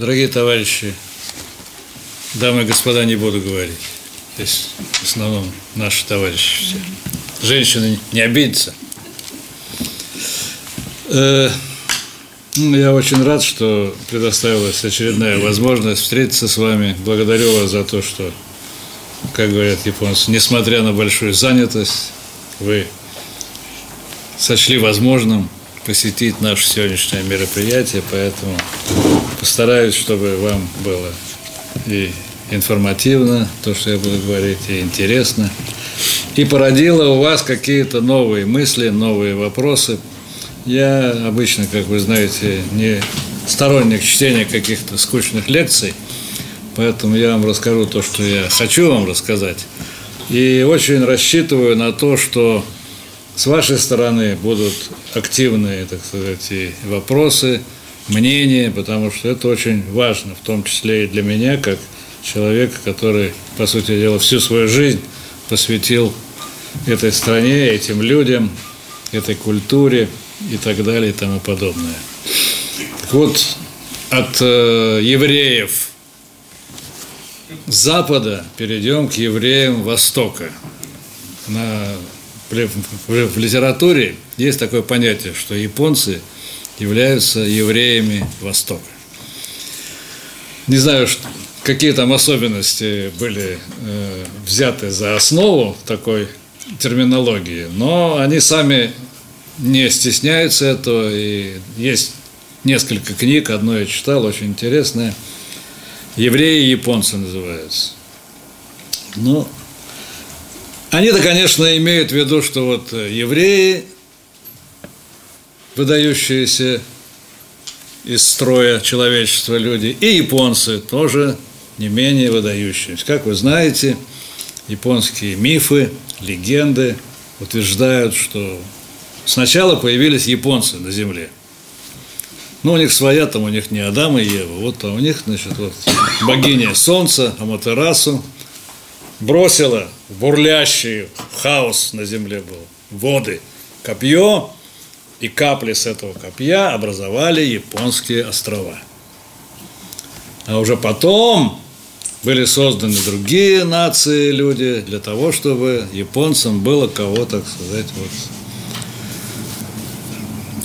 Дорогие товарищи, дамы и господа, не буду говорить. Здесь в основном наши товарищи все. Женщины не обидятся. Э, ну, я очень рад, что предоставилась очередная возможность встретиться с вами. Благодарю вас за то, что, как говорят японцы, несмотря на большую занятость, вы сочли возможным посетить наше сегодняшнее мероприятие, поэтому постараюсь, чтобы вам было и информативно, то, что я буду говорить, и интересно, и породило у вас какие-то новые мысли, новые вопросы. Я обычно, как вы знаете, не сторонник чтения каких-то скучных лекций, поэтому я вам расскажу то, что я хочу вам рассказать. И очень рассчитываю на то, что с вашей стороны будут активные, так сказать, и вопросы, мнения, потому что это очень важно, в том числе и для меня, как человека, который, по сути дела, всю свою жизнь посвятил этой стране, этим людям, этой культуре и так далее и тому подобное. Так вот, от э, евреев Запада перейдем к евреям Востока. На в литературе есть такое понятие, что японцы являются евреями Востока. Не знаю, какие там особенности были э, взяты за основу такой терминологии, но они сами не стесняются этого, и есть несколько книг, одно я читал, очень интересное. «Евреи и японцы» называется. Ну, они-то, конечно, имеют в виду, что вот э, евреи, выдающиеся из строя человечества люди, и японцы тоже не менее выдающиеся. Как вы знаете, японские мифы, легенды утверждают, что сначала появились японцы на Земле. Ну, у них своя, там у них не Адам и Ева, вот а у них, значит, вот богиня Солнца, Аматерасу – бросила в бурлящий хаос на земле был, воды, копье, и капли с этого копья образовали японские острова. А уже потом были созданы другие нации, люди, для того, чтобы японцам было кого, так сказать, вот...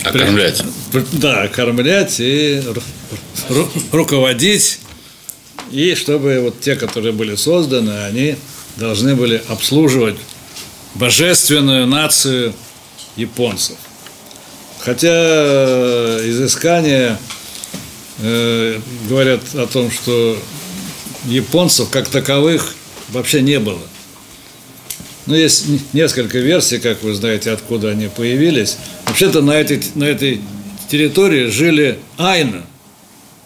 Окормлять. Да, окормлять и руководить и чтобы вот те, которые были созданы, они должны были обслуживать божественную нацию японцев. Хотя э, изыскания э, говорят о том, что японцев как таковых вообще не было. Но есть несколько версий, как вы знаете, откуда они появились. Вообще-то на этой, на этой территории жили айны –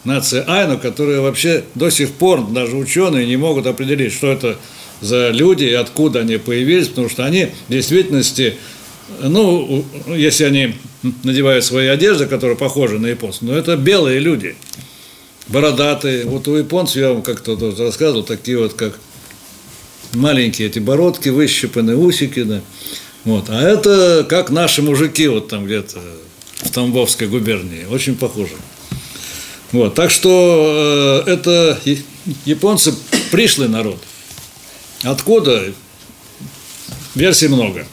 нация Айну, которые вообще до сих пор даже ученые не могут определить, что это за люди и откуда они появились, потому что они в действительности, ну, если они надевают свои одежды, которые похожи на японцев, но это белые люди, бородатые. Вот у японцев, я вам как-то рассказывал, такие вот, как маленькие эти бородки, выщипанные усики, да. Вот. А это как наши мужики вот там где-то в Тамбовской губернии, очень похожи. Вот, так что э, это японцы пришлый народ. Откуда? Версий много.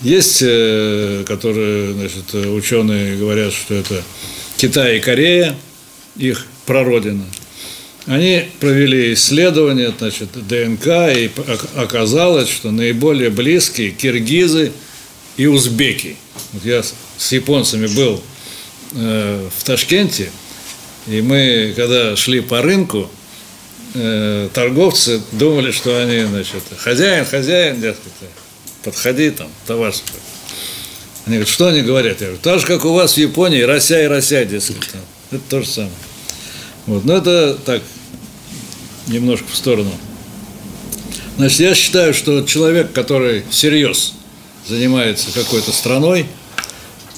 Есть, э, которые, значит, ученые говорят, что это Китай и Корея, их прародина. Они провели исследование, значит, ДНК, и оказалось, что наиболее близкие киргизы и узбеки. Вот я с японцами был э, в Ташкенте, и мы, когда шли по рынку, э, торговцы думали, что они, значит, хозяин, хозяин, дескать, подходи там, товар. Они говорят, что они говорят? Я говорю, так же, как у вас в Японии, рося и рося, дескать. Там. Это то же самое. Вот. Но это так, немножко в сторону. Значит, я считаю, что человек, который всерьез занимается какой-то страной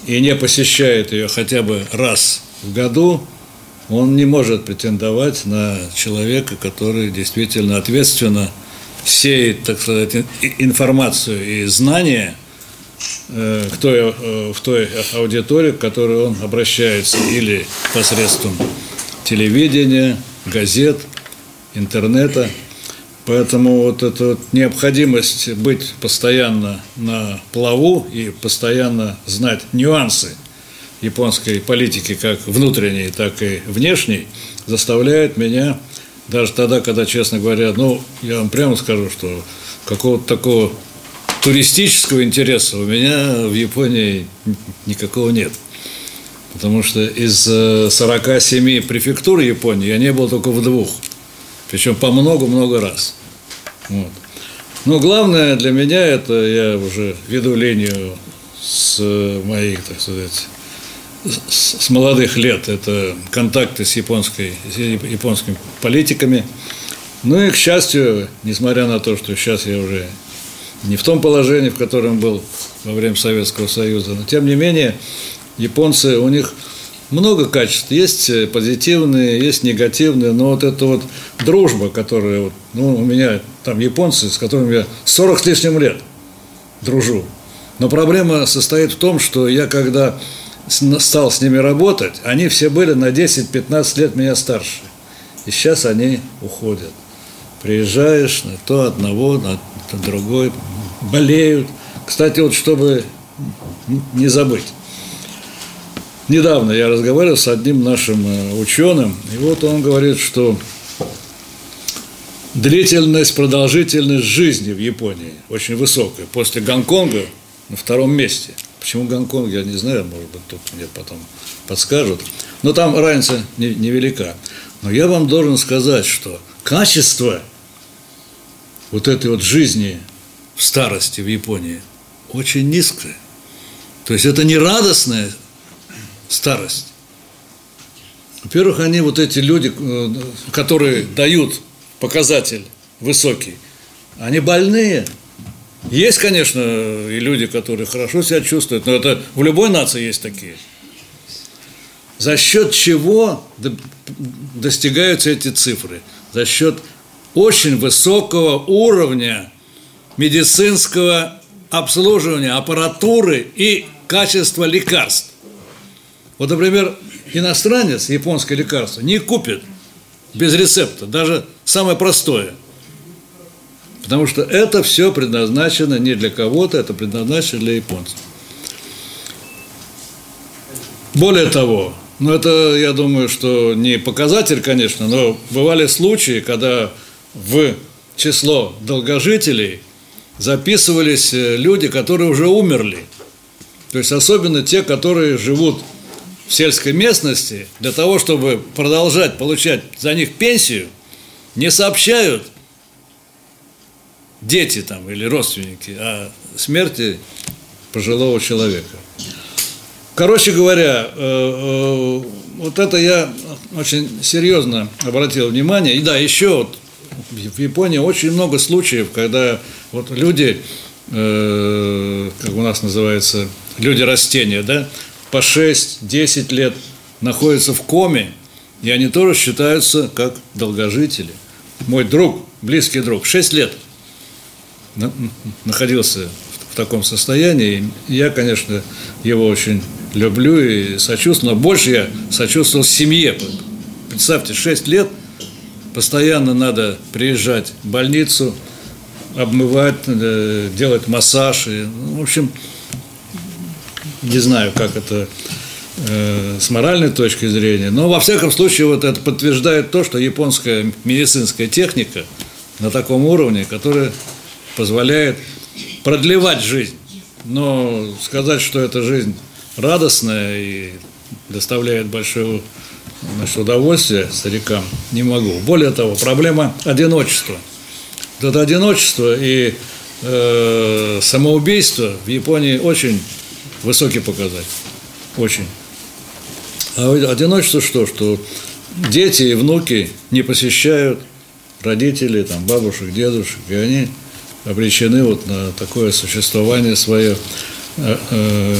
и не посещает ее хотя бы раз в году, он не может претендовать на человека, который действительно ответственно сеет, так сказать, информацию и знания э, к той, э, в той аудитории, к которой он обращается, или посредством телевидения, газет, интернета. Поэтому вот эта вот необходимость быть постоянно на плаву и постоянно знать нюансы японской политики, как внутренней, так и внешней, заставляет меня даже тогда, когда, честно говоря, ну, я вам прямо скажу, что какого-то такого туристического интереса у меня в Японии никакого нет. Потому что из 47 э, префектур Японии я не был только в двух. Причем по много-много раз. Вот. Но главное для меня это, я уже веду линию с моих, так сказать, с молодых лет, это контакты с, японской, с японскими политиками. Ну и, к счастью, несмотря на то, что сейчас я уже не в том положении, в котором был во время Советского Союза, но тем не менее японцы, у них много качеств. Есть позитивные, есть негативные, но вот эта вот дружба, которая, вот, ну, у меня там японцы, с которыми я 40 с лишним лет дружу. Но проблема состоит в том, что я когда стал с ними работать, они все были на 10-15 лет меня старше. И сейчас они уходят. Приезжаешь на то одного, на то другой, болеют. Кстати, вот чтобы не забыть. Недавно я разговаривал с одним нашим э, ученым, и вот он говорит, что длительность, продолжительность жизни в Японии очень высокая. После Гонконга на втором месте. Почему Гонконг, я не знаю, может быть, тут мне потом подскажут. Но там разница невелика. Но я вам должен сказать, что качество вот этой вот жизни в старости в Японии очень низкое. То есть это не радостная старость. Во-первых, они вот эти люди, э, которые дают показатель высокий, они больные. Есть, конечно, и люди, которые хорошо себя чувствуют, но это в любой нации есть такие. За счет чего достигаются эти цифры? За счет очень высокого уровня медицинского обслуживания, аппаратуры и качества лекарств. Вот, например, иностранец японское лекарство не купит без рецепта, даже самое простое. Потому что это все предназначено не для кого-то, это предназначено для японцев. Более того, ну это, я думаю, что не показатель, конечно, но бывали случаи, когда в число долгожителей записывались э, люди, которые уже умерли. То есть особенно те, которые живут в сельской местности, для того, чтобы продолжать получать за них пенсию, не сообщают дети там или родственники о смерти пожилого человека. Короче говоря, э, э, вот это я очень серьезно обратил внимание. И да, еще вот в Японии очень много случаев, когда вот люди, э, как у нас называется, люди растения, да, по 6-10 лет находятся в коме, и они тоже считаются как долгожители. Мой друг, близкий друг, 6 лет находился в таком состоянии. Я, конечно, его очень люблю и сочувствую, но больше я сочувствовал семье. Представьте, 6 лет постоянно надо приезжать в больницу, обмывать, э, делать массаж. И, ну, в общем, не знаю, как это э, с моральной точки зрения, но во всяком случае вот это подтверждает то, что японская медицинская техника на таком уровне, которая позволяет продлевать жизнь. Но сказать, что эта жизнь радостная и доставляет большое значит, удовольствие старикам, не могу. Более того, проблема одиночества. Вот это одиночество и э, самоубийство в Японии очень высокий показатель. Очень. А одиночество что? Что дети и внуки не посещают родителей, там, бабушек, дедушек, и они обречены вот на такое существование свое э, э,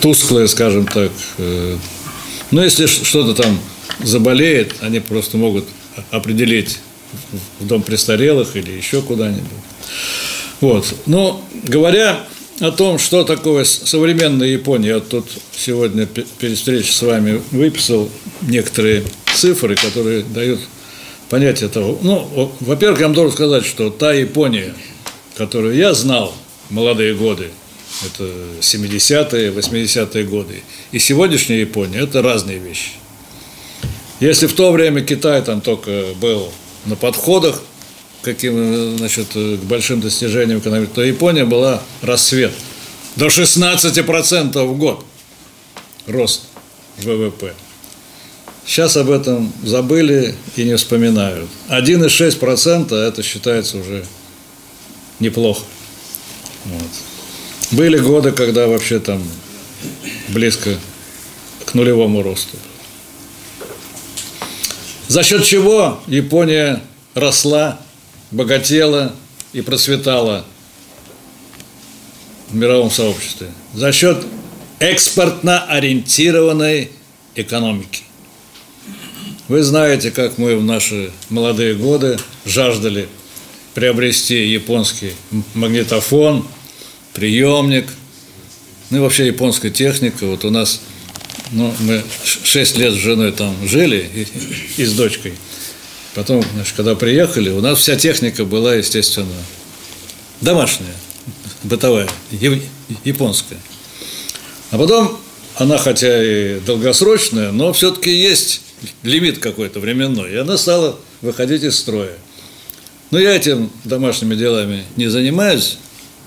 тусклое, скажем так. Э. Но если что-то там заболеет, они просто могут определить в дом престарелых или еще куда-нибудь. Вот. Но говоря о том, что такое современная Япония, я тут сегодня перед встречей с вами выписал некоторые цифры, которые дают понятие того. Ну, во-первых, я вам должен сказать, что та Япония, которую я знал в молодые годы, это 70-е, 80-е годы, и сегодняшняя Япония – это разные вещи. Если в то время Китай там только был на подходах, каким, значит, к большим достижениям экономики, то Япония была расцвет. До 16% в год рост ВВП. Сейчас об этом забыли и не вспоминают. 1,6% это считается уже неплохо. Вот. Были годы, когда вообще там близко к нулевому росту. За счет чего Япония росла богатела и процветала в мировом сообществе? За счет экспортно ориентированной экономики. Вы знаете, как мы в наши молодые годы жаждали приобрести японский магнитофон, приемник, ну и вообще японская техника. Вот у нас, ну, мы 6 лет с женой там жили и, и с дочкой – Потом, значит, когда приехали, у нас вся техника была, естественно, домашняя, бытовая, японская. А потом она, хотя и долгосрочная, но все-таки есть лимит какой-то временной, и она стала выходить из строя. Но я этим домашними делами не занимаюсь,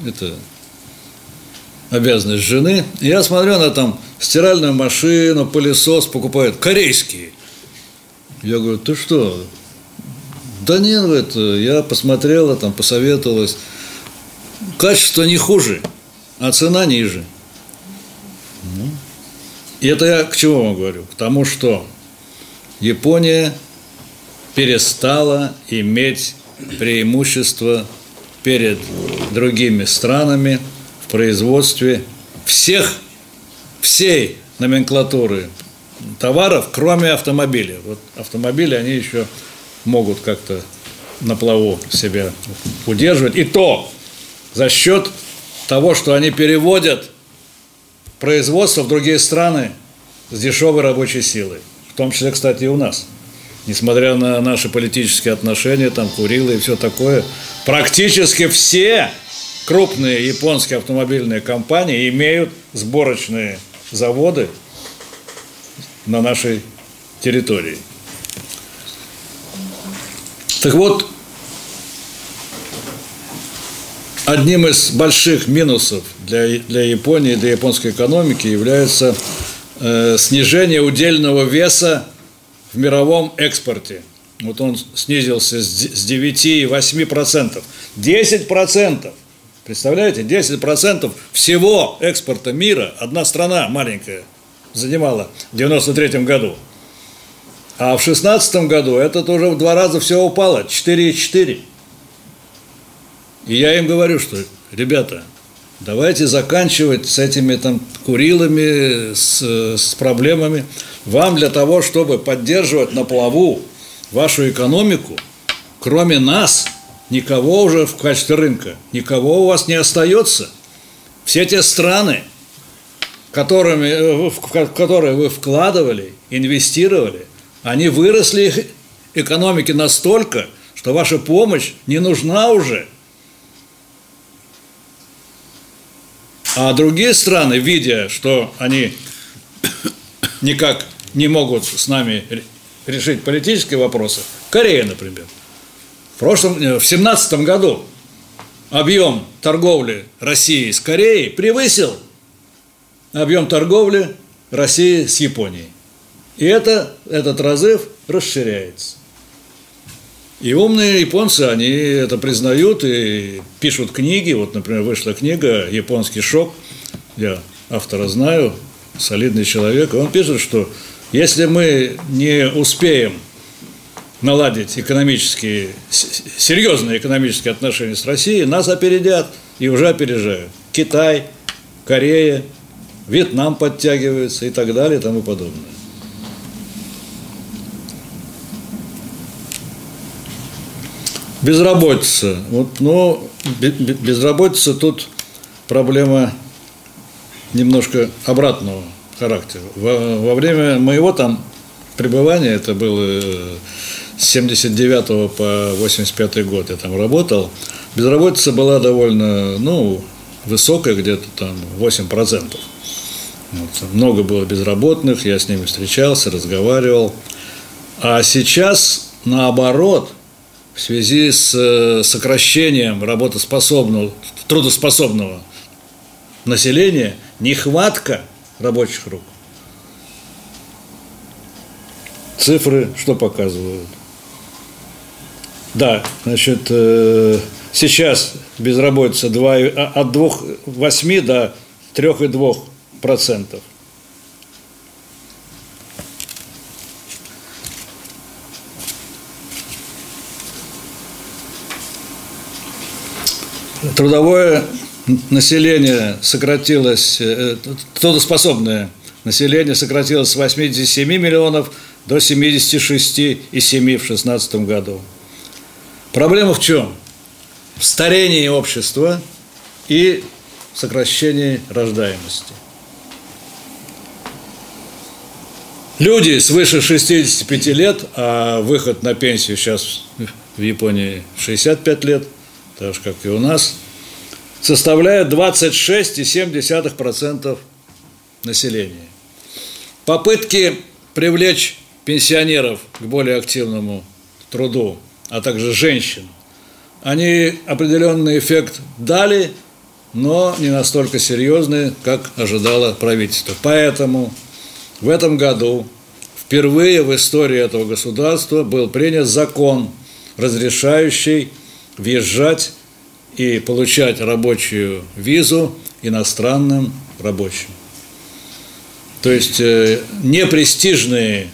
это обязанность жены. Я смотрю, она там стиральную машину, пылесос покупает, корейские. Я говорю, ты что, да нет, это, я посмотрела, там, посоветовалась. Качество не хуже, а цена ниже. Ну. И это я к чему вам говорю? К тому, что Япония перестала иметь преимущество перед другими странами в производстве всех, всей номенклатуры товаров, кроме автомобилей. Вот автомобили, они еще могут как-то на плаву себя удерживать. И то за счет того, что они переводят производство в другие страны с дешевой рабочей силой. В том числе, кстати, и у нас. Несмотря на наши политические отношения, там, Курилы и все такое, практически все крупные японские автомобильные компании имеют сборочные заводы на нашей территории. Так вот, одним из больших минусов для, для Японии, для японской экономики является э, снижение удельного веса в мировом экспорте. Вот он снизился с 9,8%. 10%! Представляете, 10% всего экспорта мира, одна страна маленькая, занимала в 1993 году – а в 2016 году это тоже в два раза все упало, 4,4. И я им говорю, что, ребята, давайте заканчивать с этими там курилами, с, с проблемами. Вам для того, чтобы поддерживать на плаву вашу экономику, кроме нас, никого уже в качестве рынка, никого у вас не остается. Все те страны, которыми, э, в которые вы вкладывали, инвестировали – они выросли их экономики настолько, что ваша помощь не нужна уже. А другие страны, видя, что они никак не могут с нами решить политические вопросы, Корея, например, в прошлом, э, в семнадцатом году объем торговли России с Кореей превысил объем торговли России с Японией. И это, этот разрыв расширяется. И умные японцы, они это признают и пишут книги. Вот, например, вышла книга «Японский шок». Я автора знаю, солидный человек. Он пишет, что если мы не успеем наладить экономические, серьезные экономические отношения с Россией, нас опередят и уже опережают. Китай, Корея, Вьетнам подтягивается и так далее и тому подобное. Безработица. Вот, но безработица тут проблема немножко обратного характера. Во, во время моего там пребывания, это было с 79 по 85 год я там работал, безработица была довольно, ну, высокая, где-то там 8%. Вот, много было безработных, я с ними встречался, разговаривал. А сейчас, наоборот, в связи с э, сокращением работоспособного, трудоспособного населения, нехватка рабочих рук. Цифры что показывают? Да, значит, э, сейчас безработица 2, а, от 2,8 до 3,2 процентов. Трудовое население сократилось, э, трудоспособное население сократилось с 87 миллионов до 76,7 в 2016 году. Проблема в чем? В старении общества и сокращении рождаемости. Люди свыше 65 лет, а выход на пенсию сейчас в Японии 65 лет, так же, как и у нас, составляют 26,7% населения. Попытки привлечь пенсионеров к более активному труду – а также женщин, они определенный эффект дали, но не настолько серьезный, как ожидало правительство. Поэтому в этом году впервые в истории этого государства был принят закон, разрешающий въезжать и получать рабочую визу иностранным рабочим. То есть э, непрестижные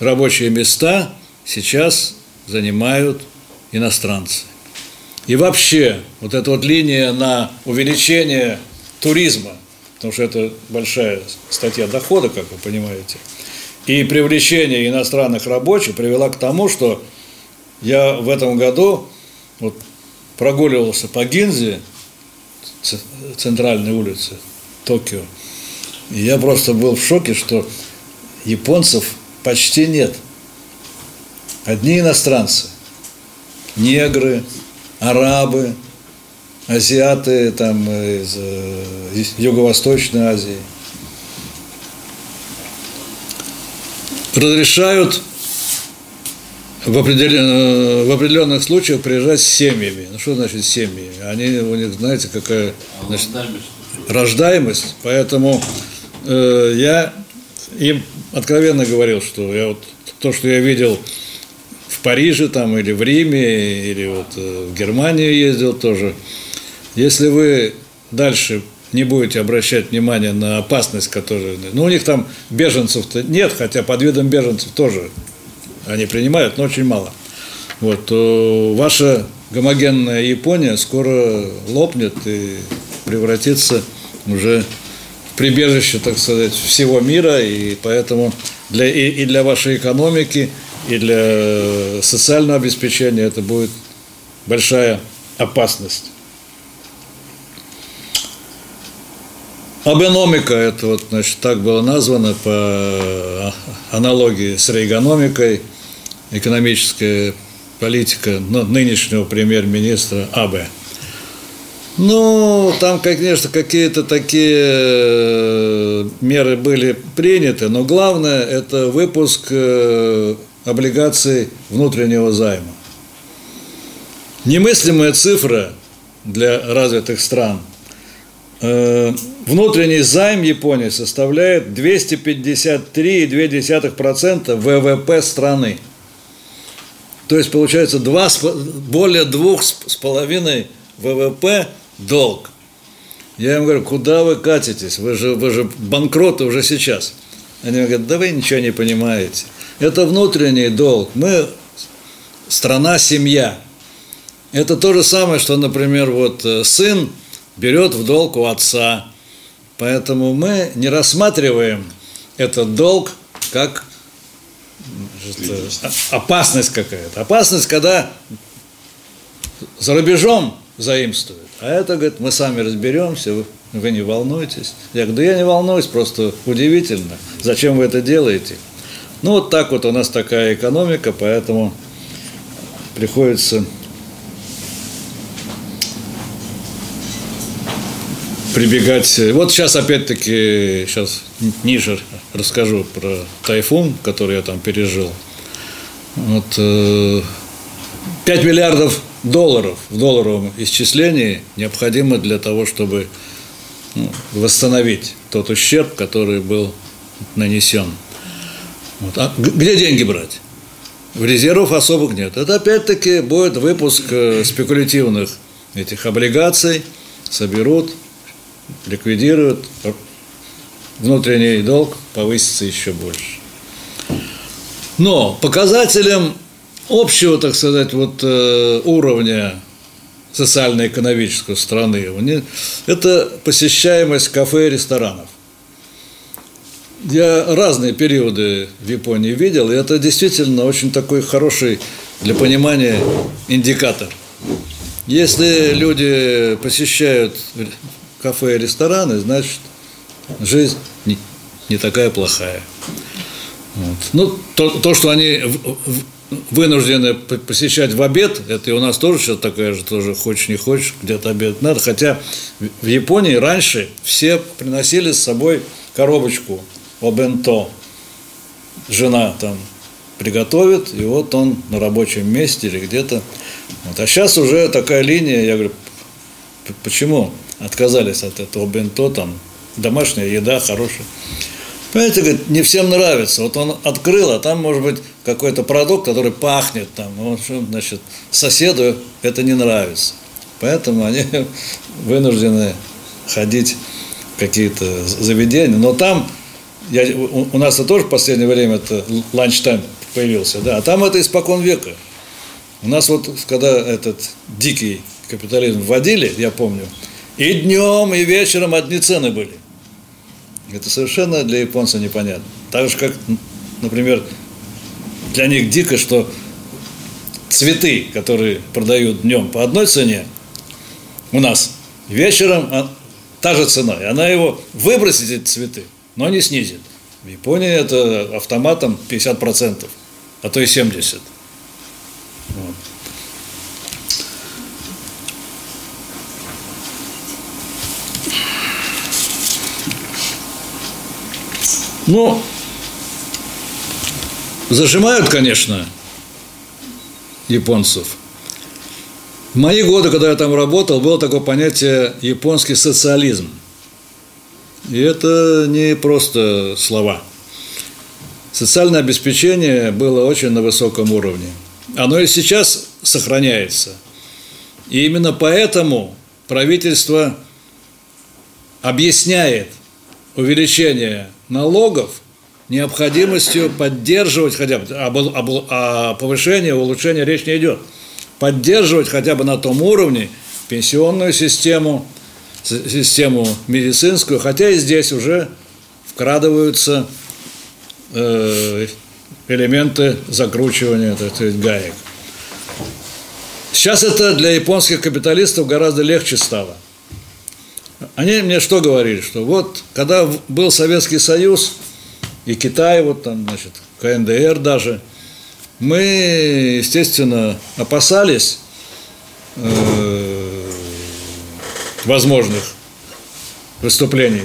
рабочие места сейчас занимают иностранцы. И вообще, вот эта вот линия на увеличение туризма, потому что это большая статья дохода, как вы понимаете, и привлечение иностранных рабочих привела к тому, что я в этом году вот, прогуливался по Гинзе, центральной улице Токио, и я просто был в шоке, что японцев почти нет – Одни иностранцы, негры, арабы, азиаты там, из, э, из Юго-Восточной Азии. Разрешают в, определен, э, в определенных случаях приезжать с семьями. Ну что значит семьи? Они, у них, знаете, какая значит, рождаемость. Поэтому э, я им откровенно говорил, что я вот то, что я видел Париже там или в Риме, или вот э, в Германию ездил тоже. Если вы дальше не будете обращать внимание на опасность, которая... Ну, у них там беженцев-то нет, хотя под видом беженцев тоже они принимают, но очень мало. Вот, то ваша гомогенная Япония скоро лопнет и превратится уже в прибежище, так сказать, всего мира, и поэтому для, и, и для вашей экономики, и для социального обеспечения это будет большая опасность. Абеномика, это вот, значит, так было названо по аналогии с рейгономикой, экономическая политика нынешнего премьер-министра Абе. Ну, там, конечно, какие-то такие э, меры были приняты, но главное – это выпуск э, облигаций внутреннего займа. Немыслимая цифра для развитых стран. Э, внутренний займ Японии составляет 253,2% ВВП страны. То есть получается 2, более 2,5 ВВП долг. Я им говорю, куда вы катитесь? Вы же, вы же банкроты уже сейчас. Они говорят, да вы ничего не понимаете. Это внутренний долг. Мы страна, семья. Это то же самое, что, например, вот э, сын берет в долг у отца. Поэтому мы не рассматриваем этот долг как опасность какая-то. Опасность, когда за рубежом заимствуют. А это, говорит, мы сами разберемся, вы, вы не волнуйтесь. Я говорю, да я не волнуюсь, просто удивительно. Зачем вы это делаете? Ну, вот так вот у нас такая экономика, поэтому приходится прибегать. Вот сейчас опять-таки, сейчас ниже расскажу про тайфун, который я там пережил. Вот, 5 э, миллиардов долларов в долларовом исчислении необходимо для того, чтобы ну, восстановить тот ущерб, который был нанесен. Вот. А где деньги брать? В резервов особых нет. Это опять-таки будет выпуск э, спекулятивных этих облигаций, соберут, ликвидируют, внутренний долг повысится еще больше. Но показателем общего, так сказать, вот э, уровня социально-экономического страны это посещаемость кафе и ресторанов. Я разные периоды в Японии видел, и это действительно очень такой хороший для понимания индикатор. Если люди посещают кафе и рестораны, значит, жизнь не, не такая плохая. Вот. Ну, то, то, что они вынуждены посещать в обед, это и у нас тоже сейчас такая же, тоже хочешь не хочешь, где-то обед надо. Хотя в Японии раньше все приносили с собой коробочку обенто. Жена там приготовит, и вот он на рабочем месте или где-то. Вот. А сейчас уже такая линия, я говорю, почему отказались от этого бенто, там домашняя еда хорошая. Понимаете, говорит, не всем нравится. Вот он открыл, а там может быть какой-то продукт, который пахнет там. Вот, значит, соседу это не нравится. Поэтому они вынуждены ходить в какие-то заведения. Но там, я, у, у нас -то тоже в последнее время это lunch time появился, да, а там это испокон века. У нас вот, когда этот дикий капитализм вводили, я помню, и днем, и вечером одни цены были. Это совершенно для японцев непонятно. Так же, как, например, для них дико, что цветы, которые продают днем по одной цене, у нас вечером а, та же цена. И она его выбросит, эти цветы, но не снизит. В Японии это автоматом 50%, а то и 70%. Ну, зажимают, конечно, японцев. В мои годы, когда я там работал, было такое понятие японский социализм. И это не просто слова. Социальное обеспечение было очень на высоком уровне. Оно и сейчас сохраняется. И именно поэтому правительство объясняет увеличение налогов необходимостью поддерживать хотя бы, об, об, о повышении, улучшении речь не идет, поддерживать хотя бы на том уровне пенсионную систему, систему медицинскую, хотя и здесь уже вкрадываются э, элементы закручивания так сказать, гаек. Сейчас это для японских капиталистов гораздо легче стало – они мне что говорили, что вот, когда был Советский Союз, и Китай, вот там, значит, КНДР даже, мы, естественно, опасались э, возможных выступлений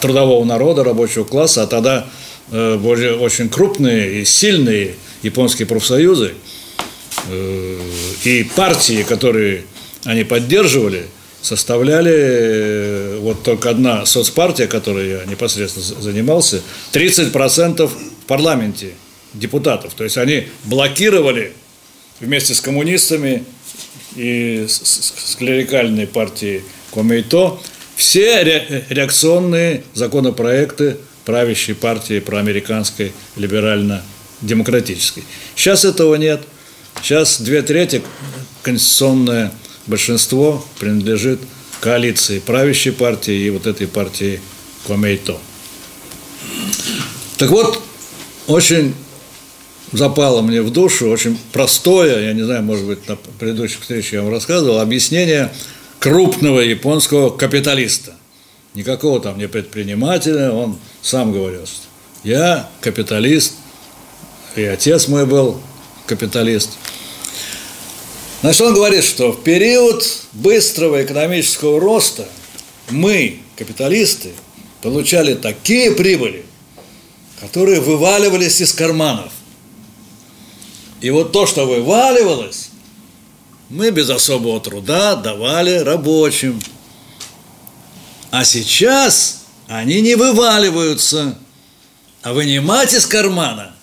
трудового народа, рабочего класса, а тогда э, были очень крупные и сильные японские профсоюзы э, и партии, которые они поддерживали – составляли, э, вот только одна соцпартия, которой я непосредственно занимался, 30% в парламенте депутатов. То есть они блокировали вместе с коммунистами и с, клерикальной партией Комейто все реакционные законопроекты правящей партии проамериканской либерально-демократической. Сейчас этого нет. Сейчас две трети конституционная большинство принадлежит коалиции правящей партии и вот этой партии Комейто. Так вот, очень запало мне в душу очень простое, я не знаю, может быть, на предыдущих встречах я вам рассказывал, объяснение крупного японского капиталиста. Никакого там не предпринимателя, он сам говорил, я капиталист, и отец мой был капиталист. Значит, он говорит, что в период быстрого экономического роста мы, капиталисты, получали такие прибыли, которые вываливались из карманов. И вот то, что вываливалось, мы без особого труда давали рабочим. А сейчас они не вываливаются, а вынимать из кармана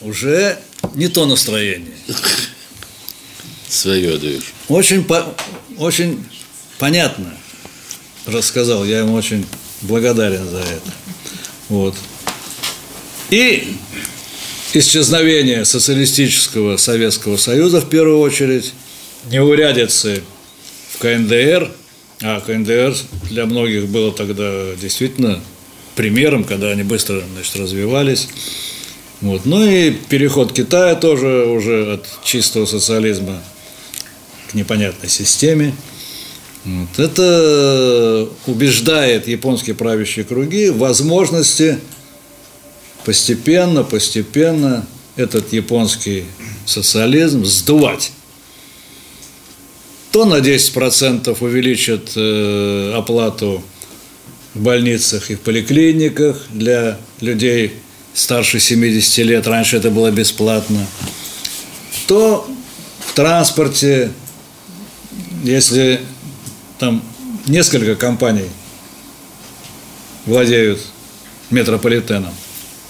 уже не то настроение. Свое даешь. Очень, по, очень понятно рассказал, я ему очень благодарен за это. Вот. И исчезновение социалистического Советского Союза в первую очередь, неурядицы в КНДР, а КНДР для многих было тогда действительно примером, когда они быстро значит, развивались. Вот. Ну и переход Китая тоже уже от чистого социализма непонятной системе. Вот. Это убеждает японские правящие круги в возможности постепенно, постепенно этот японский социализм сдувать. То на 10% увеличат э, оплату в больницах и в поликлиниках для людей старше 70 лет, раньше это было бесплатно, то в транспорте, если там несколько компаний владеют метрополитеном,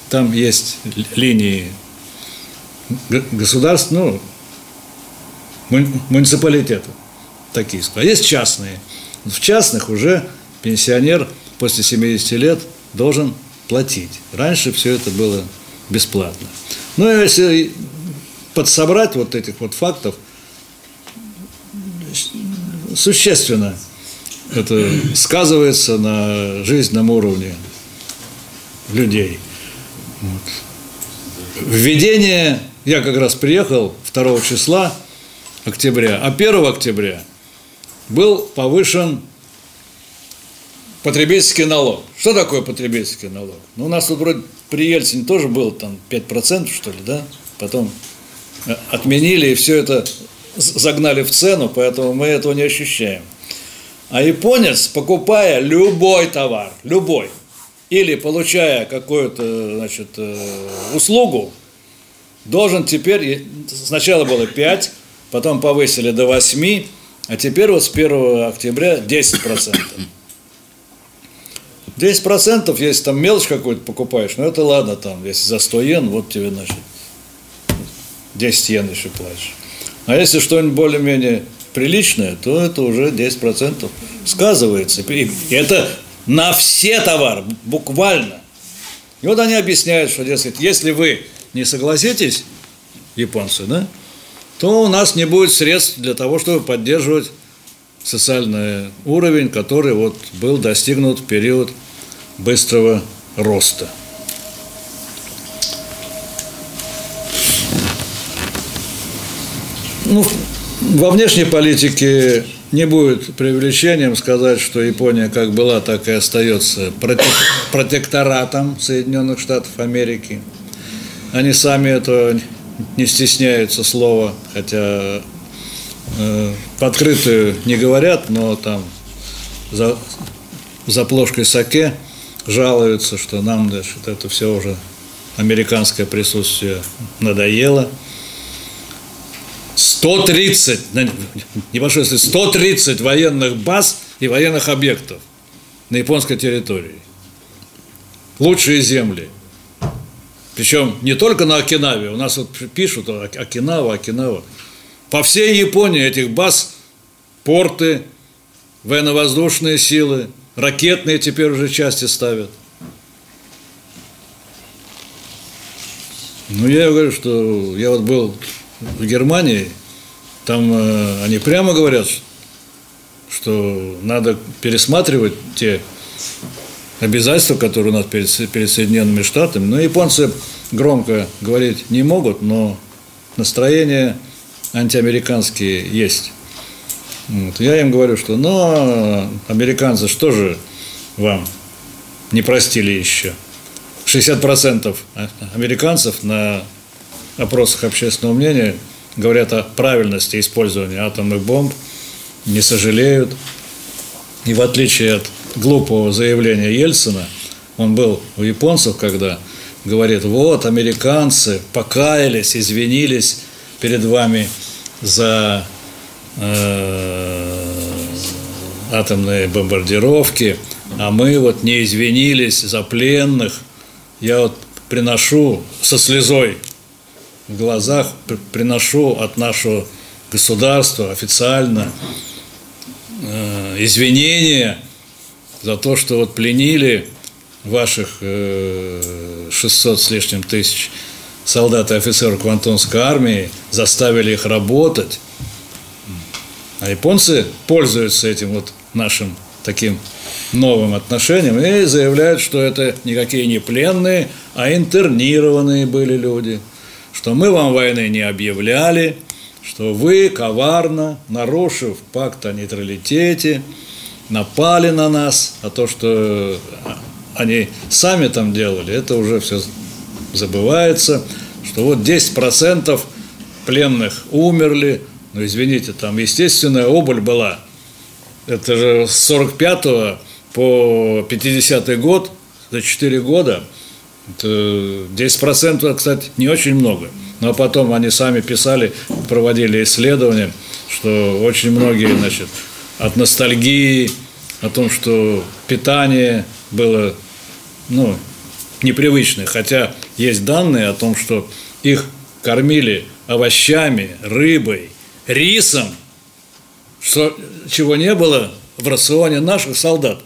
там есть линии государств, ну, муниципалитета такие. А есть частные. В частных уже пенсионер после 70 лет должен платить. Раньше все это было бесплатно. Ну, и если подсобрать вот этих вот фактов, существенно это сказывается на жизненном уровне людей. Вот. Введение, я как раз приехал 2 числа октября, а 1 октября был повышен потребительский налог. Что такое потребительский налог? Ну, у нас тут вроде при Ельцине тоже было там 5%, что ли, да? Потом э, отменили и все это загнали в цену, поэтому мы этого не ощущаем. А японец, покупая любой товар, любой, или получая какую-то значит, э, услугу, должен теперь, сначала было 5, потом повысили до 8, а теперь вот с 1 октября 10%. 10%, если там мелочь какую-то покупаешь, ну это ладно, там, если за 100 йен, вот тебе, значит, 10 йен еще платишь. А если что-нибудь более-менее приличное, то это уже 10% сказывается. И это на все товары, буквально. И вот они объясняют, что, дескать, если вы не согласитесь, японцы, да, то у нас не будет средств для того, чтобы поддерживать социальный уровень, который вот был достигнут в период быстрого роста. Ну, во внешней политике не будет преувеличением сказать, что Япония как была, так и остается протекторатом Соединенных Штатов Америки. Они сами этого не стесняются слова, хотя э, открытую не говорят, но там за, за плошкой саке жалуются, что нам значит, это все уже американское присутствие надоело – 130, небольшой 130 военных баз и военных объектов на японской территории. Лучшие земли. Причем не только на Окинаве, у нас вот пишут Окинава, Окинава. По всей Японии этих баз порты, военно-воздушные силы, ракетные теперь уже части ставят. Ну, я говорю, что я вот был в Германии, там э, они прямо говорят, что надо пересматривать те обязательства, которые у нас перед, перед Соединенными Штатами. Но японцы громко говорить не могут, но настроения антиамериканские есть. Вот. Я им говорю, что ну, американцы что же вам не простили еще? 60% американцев на опросах общественного мнения говорят о правильности использования атомных бомб, не сожалеют. И в отличие от глупого заявления Ельцина, он был у японцев, когда говорит, вот, американцы покаялись, извинились перед вами за э, атомные бомбардировки, а мы вот не извинились за пленных. Я вот приношу со слезой глазах, приношу от нашего государства официально э, извинения за то, что вот пленили ваших э, 600 с лишним тысяч солдат и офицеров Квантунской армии, заставили их работать. А японцы пользуются этим вот нашим таким новым отношением и заявляют, что это никакие не пленные, а интернированные были люди, что мы вам войны не объявляли, что вы коварно, нарушив пакт о нейтралитете, напали на нас, а то, что они сами там делали, это уже все забывается, что вот 10% пленных умерли, ну извините, там естественная убыль была, это же с 45 по 50 год, за 4 года, 10%, кстати, не очень много. Но потом они сами писали, проводили исследования, что очень многие, значит, от ностальгии, о том, что питание было, ну, непривычное, хотя есть данные о том, что их кормили овощами, рыбой, рисом, что, чего не было в рационе наших солдат,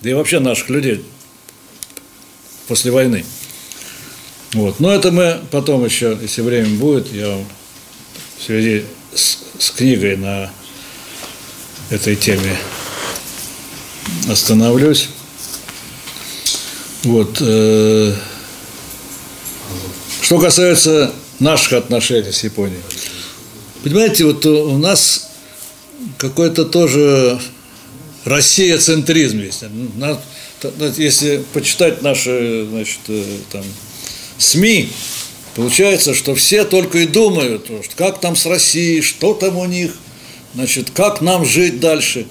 да и вообще наших людей после войны. Вот. Но это мы потом еще, если время будет, я в связи с, с книгой на этой теме остановлюсь. Вот. Э, что касается наших отношений с Японией. Понимаете, вот у нас какой-то тоже Россия-центризм есть. Если почитать наши значит, э, там, СМИ, получается, что все только и думают, как там с Россией, что там у них, значит, как нам жить дальше.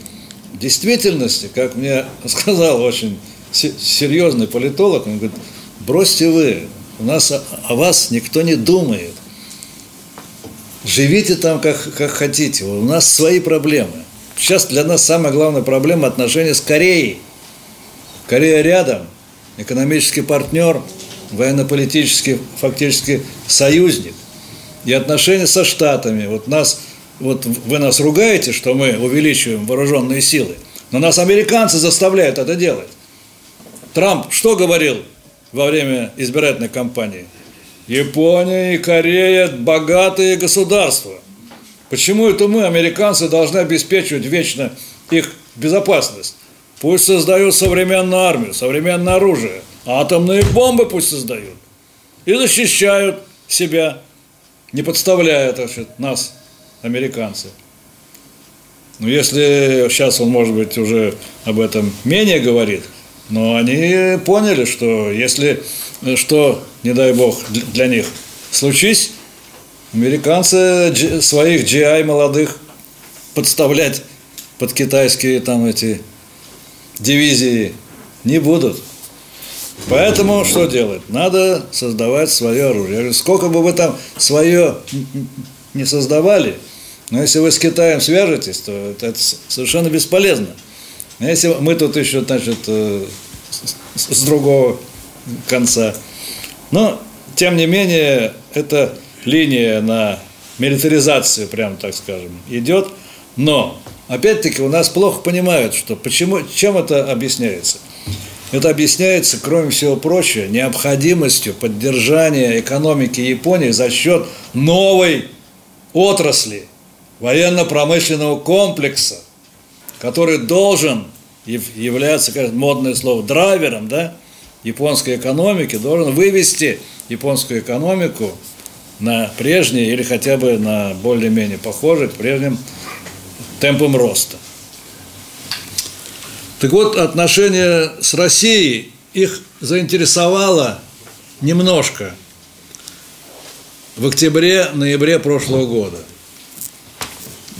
В действительности, как мне сказал очень серьезный политолог, он говорит, бросьте вы, у нас о вас никто не думает. Живите там, как, как хотите, у нас свои проблемы. Сейчас для нас самая главная проблема отношения с Кореей. Корея рядом, экономический партнер, военно-политический фактически союзник. И отношения со Штатами. Вот нас, вот вы нас ругаете, что мы увеличиваем вооруженные силы, но нас американцы заставляют это делать. Трамп что говорил во время избирательной кампании? Япония и Корея – богатые государства. Почему это мы, американцы, должны обеспечивать вечно их безопасность? Пусть создают современную армию, современное оружие, атомные бомбы пусть создают и защищают себя, не подставляя значит, нас, американцы. Но если сейчас он, может быть, уже об этом менее говорит, но они поняли, что если что, не дай бог, для них случись, американцы своих GI молодых подставлять под китайские там эти дивизии не будут. Поэтому что делать? Надо создавать свое оружие. Я говорю, сколько бы вы там свое не создавали, но если вы с Китаем свяжетесь, то это совершенно бесполезно. А если мы тут еще, значит, э, с другого конца. Но, тем не менее, эта линия на милитаризацию, прям так скажем, идет. Но, опять-таки, у нас плохо понимают, что почему, чем это объясняется. Это объясняется, кроме всего прочего, необходимостью поддержания экономики Японии за счет новой отрасли военно-промышленного комплекса, который должен являться, как модное слово, драйвером, да, японской экономики должен вывести японскую экономику на прежний или хотя бы на более-менее похожий к прежним темпам роста. Так вот, отношения с Россией их заинтересовало немножко в октябре-ноябре прошлого года,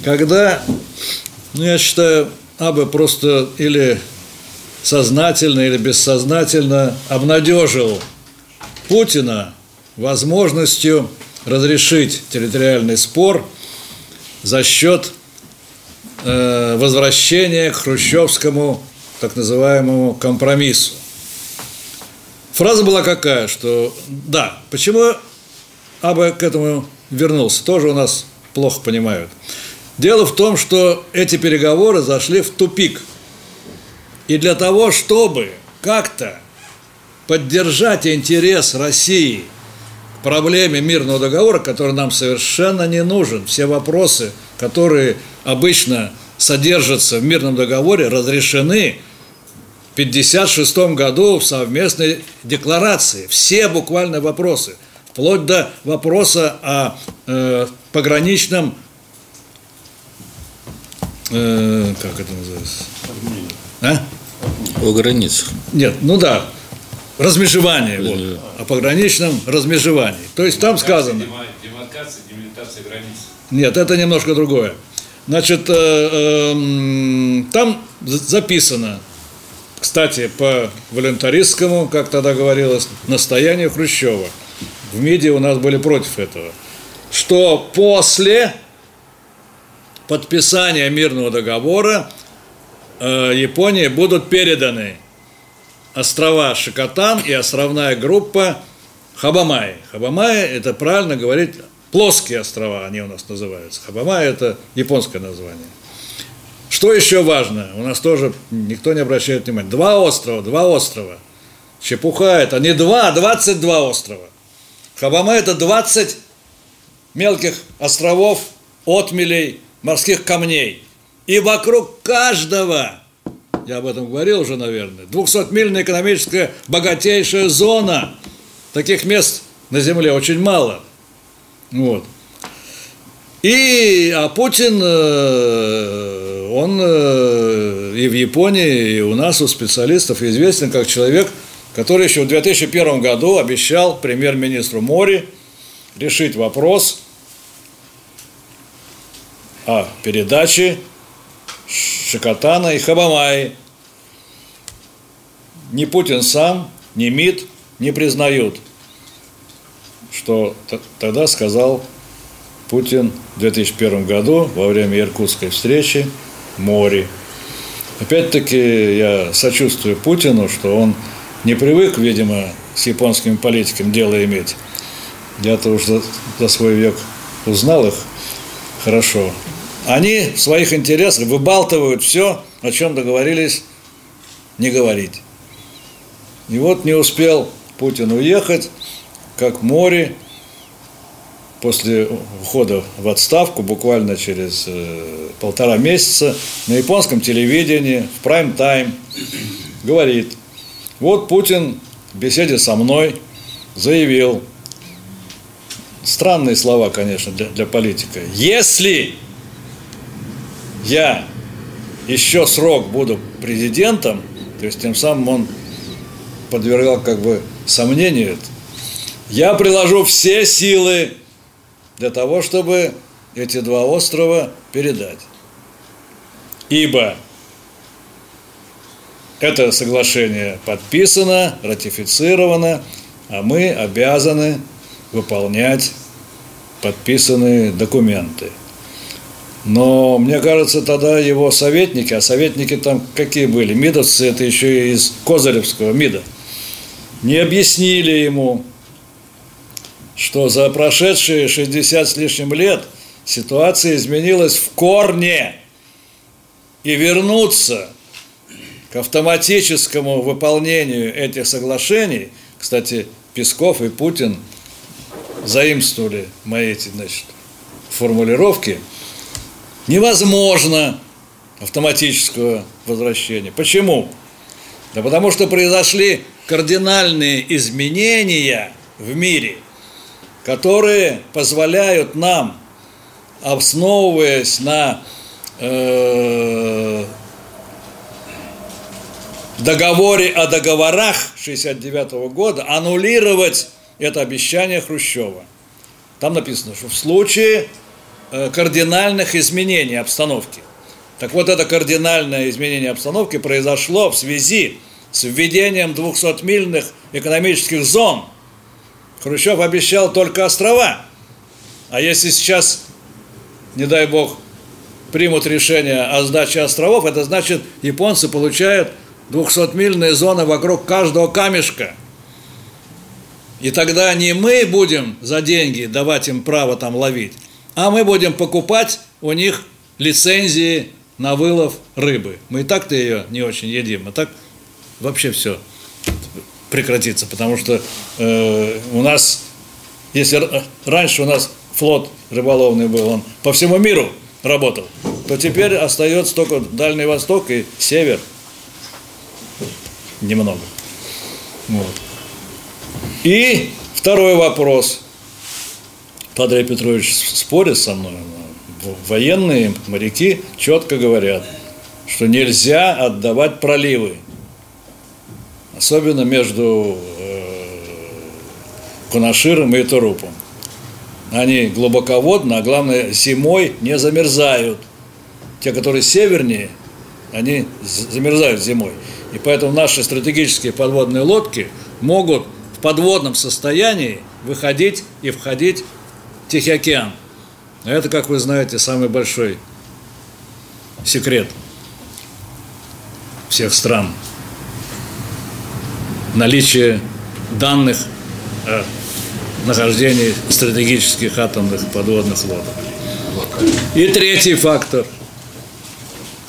когда, ну, я считаю, Абы просто или сознательно, или бессознательно обнадежил Путина возможностью разрешить территориальный спор за счет э, возвращения к хрущевскому так называемому компромиссу. Фраза была какая, что да, почему Аба к этому вернулся, тоже у нас плохо понимают. Дело в том, что эти переговоры зашли в тупик. И для того, чтобы как-то поддержать интерес России к проблеме мирного договора, который нам совершенно не нужен, все вопросы, которые обычно содержатся в мирном договоре, разрешены 1956 году в совместной декларации. Все буквально вопросы, вплоть до вопроса о э, пограничном э, как это называется? А? О границах. Нет, ну да, размежевание, вот, о пограничном размежевании. То есть там сказано... Демаркация, демилитация границ. Нет, это немножко другое. Значит, э, э, там записано, кстати, по волонтаристскому, как тогда говорилось, настоянию Хрущева. В МИДе у нас были против этого. Что после подписания мирного договора э, Японии будут переданы острова Шикотан и островная группа Хабамай. Хабамай – это правильно говорить плоские острова, они у нас называются. Хабамай – это японское название. Что еще важно? У нас тоже никто не обращает внимания. Два острова, два острова. Чепуха это не два, а 22 острова. Хабамай – это 20 мелких островов, отмелей, морских камней. И вокруг каждого, я об этом говорил уже, наверное, 200-мильная экономическая богатейшая зона. Таких мест на Земле очень мало. Вот. И, а Путин, э, он э, и в Японии, и у нас, у специалистов известен как человек, который еще в 2001 году обещал премьер-министру Мори решить вопрос о передаче Шикотана и Хабамаи. Ни Путин сам, ни МИД не признают, что тогда сказал Путин в 2001 году во время Иркутской встречи море. Опять-таки я сочувствую Путину, что он не привык, видимо, с японскими политиками дело иметь. Я-то уже за, за свой век узнал их хорошо. Они в своих интересах выбалтывают все, о чем договорились не говорить. И вот не успел Путин уехать, как море, после ухода в отставку, буквально через э, полтора месяца, на японском телевидении, в прайм-тайм, говорит, вот Путин в беседе со мной заявил, странные слова, конечно, для, для политика, если я еще срок буду президентом, то есть тем самым он подвергал как бы сомнению это, я приложу все силы для того, чтобы эти два острова передать. Ибо это соглашение подписано, ратифицировано, а мы обязаны выполнять подписанные документы – но мне кажется, тогда его советники, а советники там какие были, мидовцы, это еще из Козыревского МИДа, не объяснили ему, что за прошедшие 60 с лишним лет ситуация изменилась в корне. И вернуться к автоматическому выполнению этих соглашений, кстати, Песков и Путин заимствовали мои эти значит, формулировки – невозможно автоматического возвращения. Почему? Да потому что произошли кардинальные изменения в мире, которые позволяют нам, основываясь на э, договоре о договорах 1969 года, аннулировать это обещание Хрущева. Там написано, что в случае э, кардинальных изменений обстановки. Так вот, это кардинальное изменение обстановки произошло в связи с введением 200-мильных экономических зон. Хрущев обещал только острова. А если сейчас, не дай бог, примут решение о сдаче островов, это значит, японцы получают 200-мильные зоны вокруг каждого камешка. И тогда не мы будем за деньги давать им право там ловить, а мы будем покупать у них лицензии на вылов рыбы. Мы и так-то ее не очень едим, а так вообще все прекратится, потому что э, у нас, если раньше у нас флот рыболовный был, он по всему миру работал, то теперь остается только Дальний Восток и Север – немного. Вот. И второй вопрос. Падре Петрович спорит со мной. Военные моряки четко говорят, что нельзя отдавать проливы. Особенно между э, Кунаширом и Турупом. Они глубоководно, а главное зимой не замерзают. Те, которые севернее, они замерзают зимой. И поэтому наши стратегические подводные лодки могут в подводном состоянии выходить и входить в Тихий океан. Это, как вы знаете, самый большой секрет всех стран. Наличие данных о нахождении стратегических атомных подводных лодок. И третий фактор.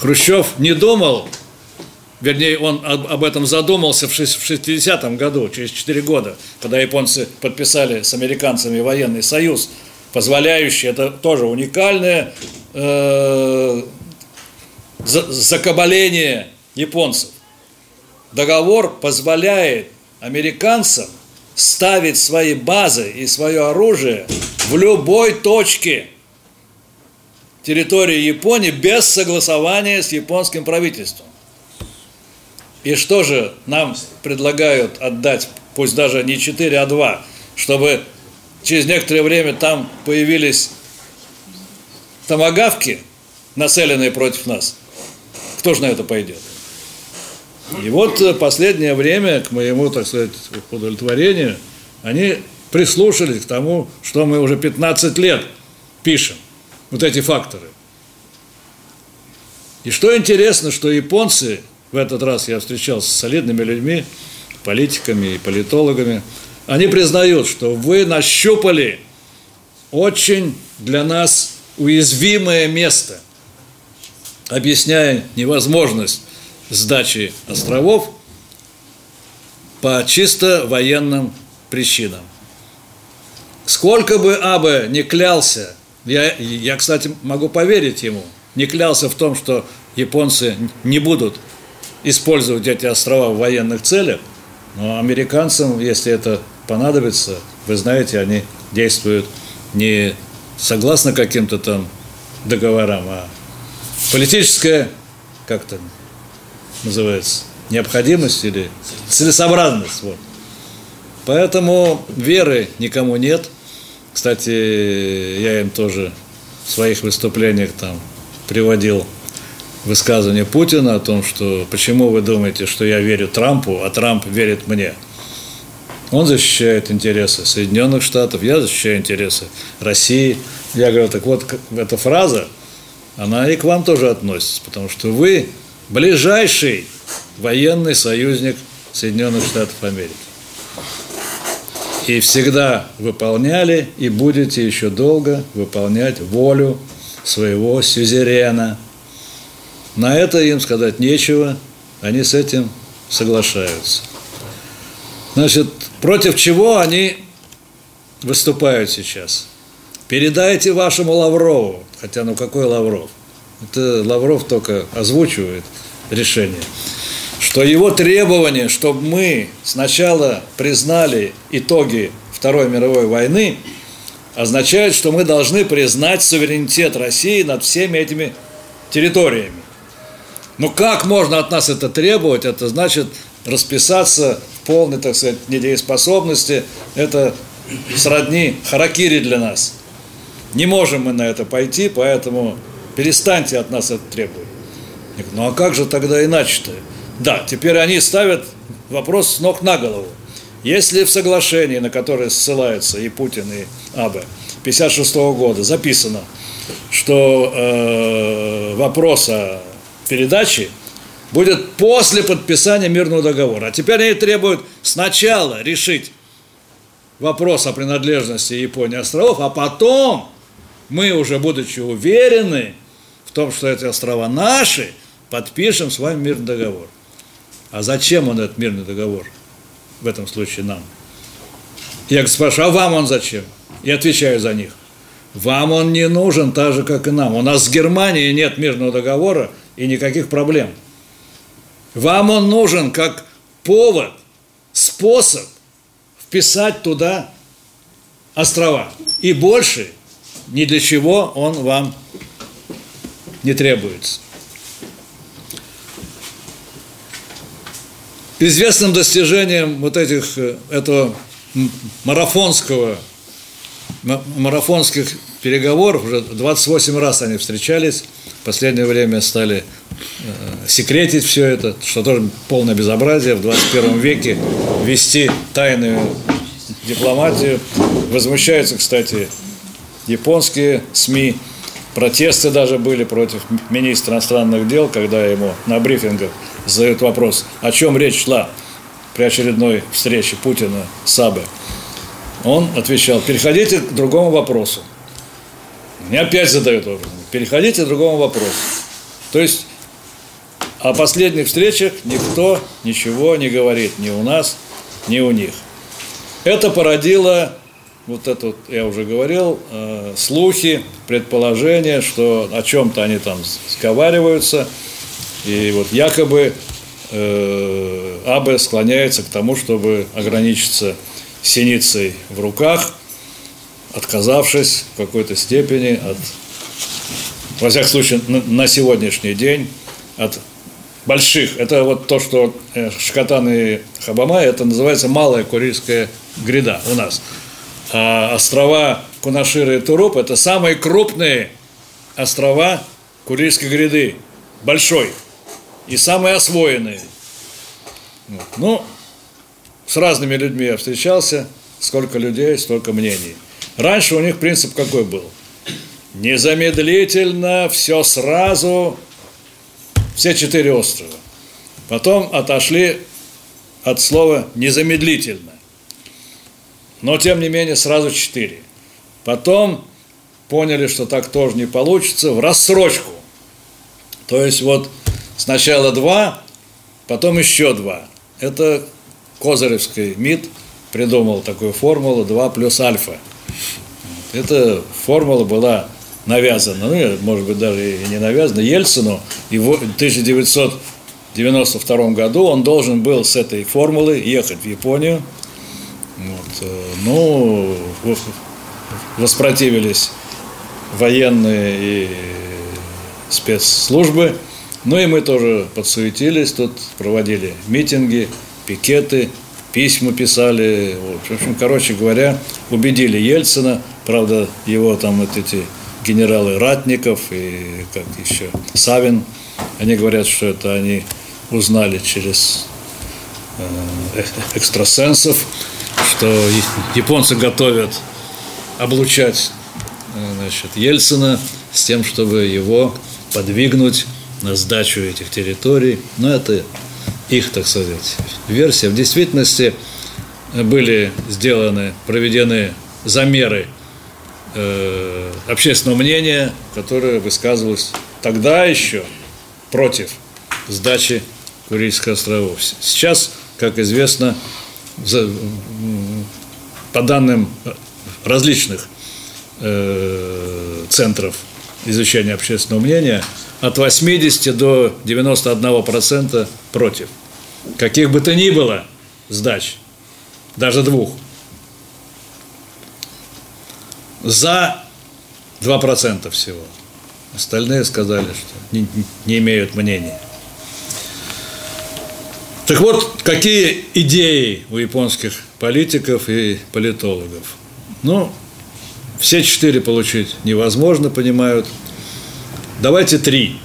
Хрущев не думал вернее, он об этом задумался в 60-м году, через 4 года, когда японцы подписали с американцами военный союз, позволяющий, это тоже уникальное э, закабаление японцев. Договор позволяет американцам ставить свои базы и свое оружие в любой точке территории Японии без согласования с японским правительством. И что же нам предлагают отдать, пусть даже не 4, а 2, чтобы через некоторое время там появились томогавки, нацеленные против нас? Кто же на это пойдет? И вот э, последнее время, к моему, так сказать, удовлетворению, они прислушались к тому, что мы уже 15 лет пишем, вот эти факторы. И что интересно, что японцы в этот раз я встречался с солидными людьми, политиками и политологами. Они признают, что вы нащупали очень для нас уязвимое место, объясняя невозможность сдачи островов по чисто военным причинам. Сколько бы Абе не клялся, я, я, кстати, могу поверить ему, не клялся в том, что японцы не будут использовать эти острова в военных целях, но американцам, если это понадобится, вы знаете, они действуют не согласно каким-то там договорам, а политическая, как то называется, необходимость или целесообразность. Вот. Поэтому веры никому нет. Кстати, я им тоже в своих выступлениях там приводил высказывание Путина о том, что почему вы думаете, что я верю Трампу, а Трамп верит мне. Он защищает интересы Соединенных Штатов, я защищаю интересы России. Я говорю, так вот, эта фраза, она и к вам тоже относится, потому что вы ближайший военный союзник Соединенных Штатов Америки. И всегда выполняли и будете еще долго выполнять волю своего сюзерена – на это им сказать нечего, они с этим соглашаются. Значит, против чего они выступают сейчас? Передайте вашему Лаврову, хотя ну какой Лавров? Это Лавров только озвучивает решение, что его требование, чтобы мы сначала признали итоги Второй мировой войны, означает, что мы должны признать суверенитет России над всеми этими территориями. Но как можно от нас это требовать? Это значит расписаться в полной, так сказать, недееспособности. Это сродни харакири для нас. Не можем мы на это пойти, поэтому перестаньте от нас это требовать. Ну а как же тогда иначе-то? Да, теперь они ставят вопрос с ног на голову. Если в соглашении, на которое ссылаются и Путин, и Абе, 56 года записано, что э, вопрос о передаче будет после подписания мирного договора. А теперь они требуют сначала решить вопрос о принадлежности Японии островов, а потом мы уже, будучи уверены том, что эти острова наши, подпишем с вами мирный договор. А зачем он этот мирный договор? В этом случае нам. Я спрашиваю, а вам он зачем? И отвечаю за них. Вам он не нужен так же, как и нам. У нас с Германией нет мирного договора и никаких проблем. Вам он нужен как повод, способ вписать туда острова. И больше ни для чего он вам не требуется. известным достижением вот этих, э, этого марафонского, марафонских переговоров, уже 28 раз они встречались, в последнее время стали э, секретить все это, что тоже полное безобразие в 21 веке, вести тайную дипломатию. Возмущаются, кстати, японские СМИ, протесты даже были против министра иностранных дел, когда ему на брифингах задают вопрос, о чем речь шла при очередной встрече Путина с Абе. Он отвечал, переходите к другому вопросу. Мне опять задают вопрос, переходите к другому вопросу. То есть о последних встречах никто ничего не говорит ни у нас, ни у них. Это породило, вот это вот, я уже говорил, э, слухи, предположения, что о чем-то они там сговариваются – и вот якобы э, Абе склоняется к тому, чтобы ограничиться синицей в руках, отказавшись в какой-то степени от, во всяком случае, на, на сегодняшний день, от больших. Это вот то, что э, Шкатан и Хабамай, это называется малая Курильская гряда у нас. А острова Кунашира и Туруп – это самые крупные острова Курильской гряды, большой – и самые освоенные. Ну, с разными людьми я встречался, сколько людей, столько мнений. Раньше у них принцип какой был? Незамедлительно, все сразу, все четыре острова. Потом отошли от слова незамедлительно. Но, тем не менее, сразу четыре. Потом поняли, что так тоже не получится, в рассрочку. То есть вот Сначала два, потом еще два. Это Козыревский МИД придумал такую формулу 2 плюс альфа. Эта формула была навязана, ну, может быть, даже и не навязана, Ельцину, и в 1992 году он должен был с этой формулы ехать в Японию. Вот. Э, ну, воспротивились военные и спецслужбы – ну и мы тоже подсуетились, тут проводили митинги, пикеты, письма писали. Вот. В общем, короче говоря, убедили Ельцина, правда, его там вот эти генералы Ратников и как еще Савин, они говорят, что это они узнали через э, экстрасенсов, что японцы готовят облучать э, значит, Ельцина с тем, чтобы его подвигнуть на сдачу этих территорий. Но это их, так сказать, версия. В действительности были сделаны, проведены замеры э, общественного мнения, которое высказывалось тогда еще против сдачи Курильских островов. Сейчас, как известно, по данным различных э, центров изучения общественного мнения, от 80 до 91% против. каких бы то ни было сдач, даже двух, за 2% всего. Остальные сказали, что не, не имеют мнения. Так вот, какие идеи у японских политиков и политологов? Ну, все четыре получить невозможно, понимают. Давайте три.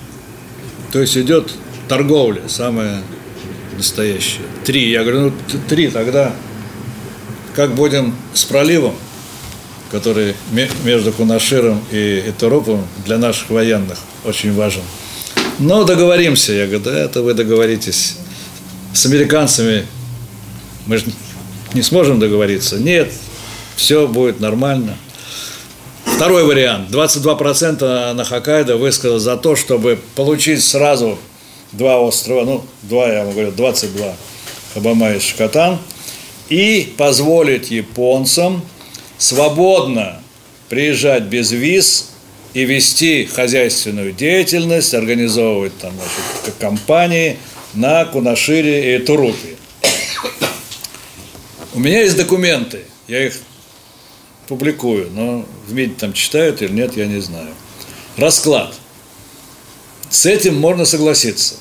То есть идет торговля, самая настоящая. Три. Я говорю, ну три, тогда как будем с проливом, который между Кунаширом и Итуропом для наших военных очень важен. Но договоримся. Я говорю, да, это вы договоритесь. С американцами мы же не сможем договориться. Нет, все будет нормально. Второй вариант. 22% на Хоккайдо высказал за то, чтобы получить сразу два острова, ну, два, я вам говорю, 22, Хабама и Шкатан, и позволить японцам свободно приезжать без виз и вести хозяйственную деятельность, организовывать там значит, компании на Кунашире и Турупе. У меня есть документы, я их публикую, но в МИДе там читают или нет, я не знаю. Расклад. С этим можно согласиться.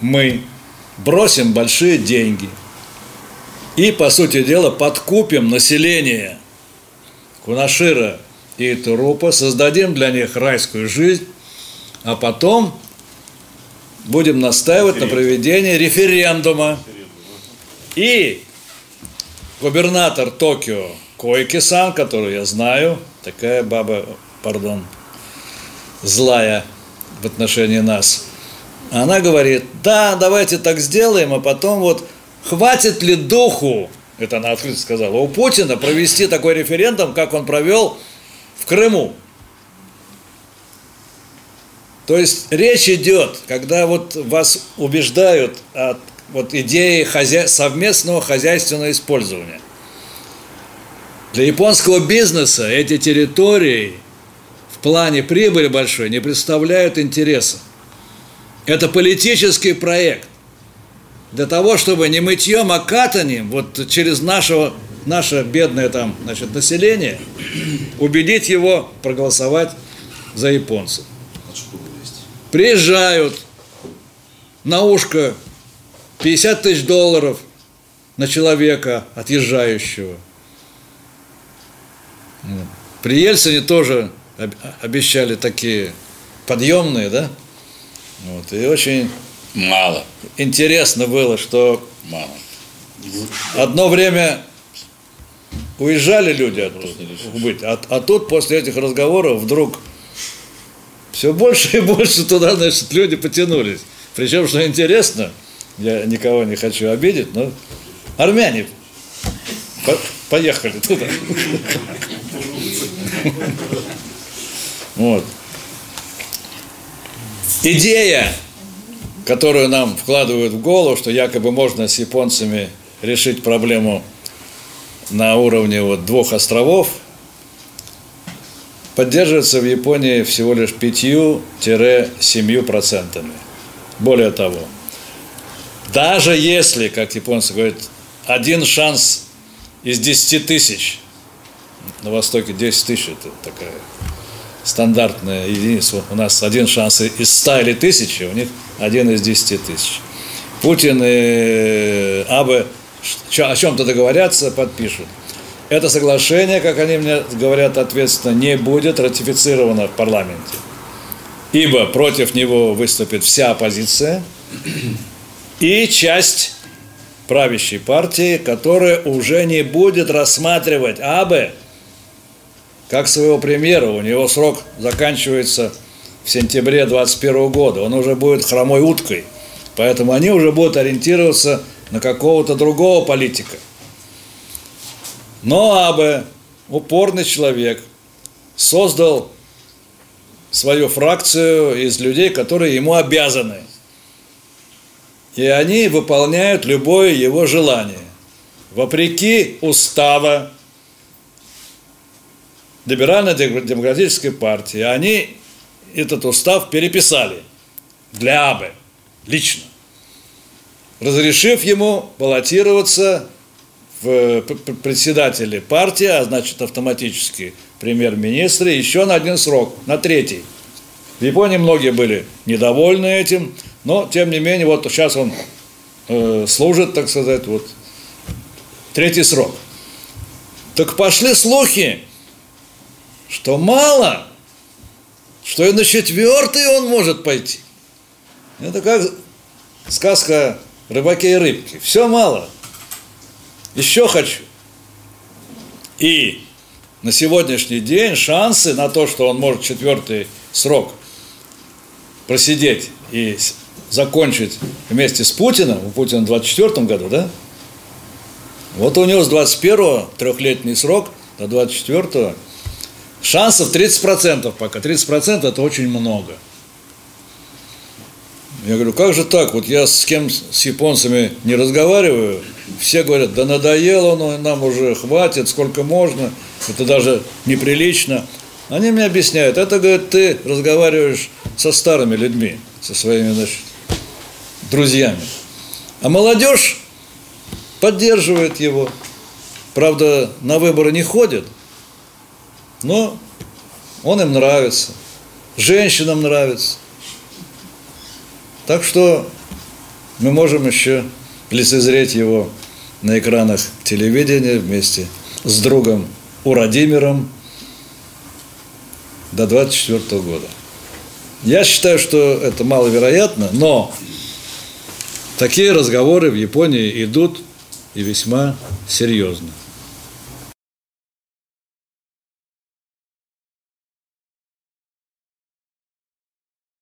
Мы бросим большие деньги и, по сути дела, подкупим население Кунашира и Турупа, создадим для них райскую жизнь, а потом будем настаивать на проведении референдума. И губернатор Токио Койки-сан, которую я знаю, такая баба, пардон, злая в отношении нас, она говорит, да, давайте так сделаем, а потом вот хватит ли духу, это она открыто сказала, у Путина провести такой референдум, как он провел в Крыму. То есть речь идет, когда вот вас убеждают от вот идеи хозя... совместного хозяйственного использования. Для японского бизнеса эти территории в плане прибыли большой не представляют интереса. Это политический проект. Для того, чтобы не мытьем, а катанием, вот через нашего, наше бедное там, значит, население, убедить его проголосовать за японцев. Приезжают на ушко 50 тысяч долларов на человека отъезжающего – при Ельцине тоже обещали такие подъемные, да? Вот, и очень мало. Интересно было, что мало. Одно время уезжали люди оттуда, быть, а, а тут после этих разговоров вдруг все больше и больше туда, значит, люди потянулись. Причем, что интересно, я никого не хочу обидеть, но армяне по поехали туда. Вот. Идея, которую нам вкладывают в голову, что якобы можно с японцами решить проблему на уровне вот двух островов, поддерживается в Японии всего лишь 5-7%. Более того, даже если, как японцы говорят, один шанс из 10 тысяч на Востоке 10 тысяч, это такая стандартная единица. У нас один шанс из 100 или тысячи, у них один из 10 тысяч. Путин и Абе о чем-то договорятся, подпишут. Это соглашение, как они мне говорят ответственно, не будет ратифицировано в парламенте. Ибо против него выступит вся оппозиция и часть правящей партии, которая уже не будет рассматривать Абе как своего премьера. У него срок заканчивается в сентябре 2021 года. Он уже будет хромой уткой. Поэтому они уже будут ориентироваться на какого-то другого политика. Но Абе, упорный человек, создал свою фракцию из людей, которые ему обязаны. И они выполняют любое его желание. Вопреки устава либерально-демократической партии. Они этот устав переписали для АБЭ лично. разрешив ему баллотироваться в председатели партии, а значит автоматически премьер-министры, еще на один срок, на третий. В Японии многие были недовольны этим, но тем не менее, вот сейчас он э, служит, так сказать, вот третий срок. Так пошли слухи, что мало, что и на четвертый он может пойти. Это как сказка рыбаке и рыбки. Все мало. Еще хочу. И на сегодняшний день шансы на то, что он может четвертый срок просидеть и закончить вместе с Путиным, у Путина в 24 году, да? Вот у него с 21 трехлетний срок до 24 шансов 30% пока. 30% это очень много – я говорю, как же так? Вот я с кем с японцами не разговариваю, все говорят, да надоело он, нам уже хватит, сколько можно, это даже неприлично. Они мне объясняют, это, говорит, ты разговариваешь со старыми людьми, со своими, значит, друзьями. А молодежь поддерживает его. Правда, на выборы не ходит, но он им нравится, женщинам нравится. Так что мы можем еще лицезреть его на экранах телевидения вместе с другом Урадимиром до 24 года. Я считаю, что это маловероятно, но такие разговоры в Японии идут и весьма серьезно.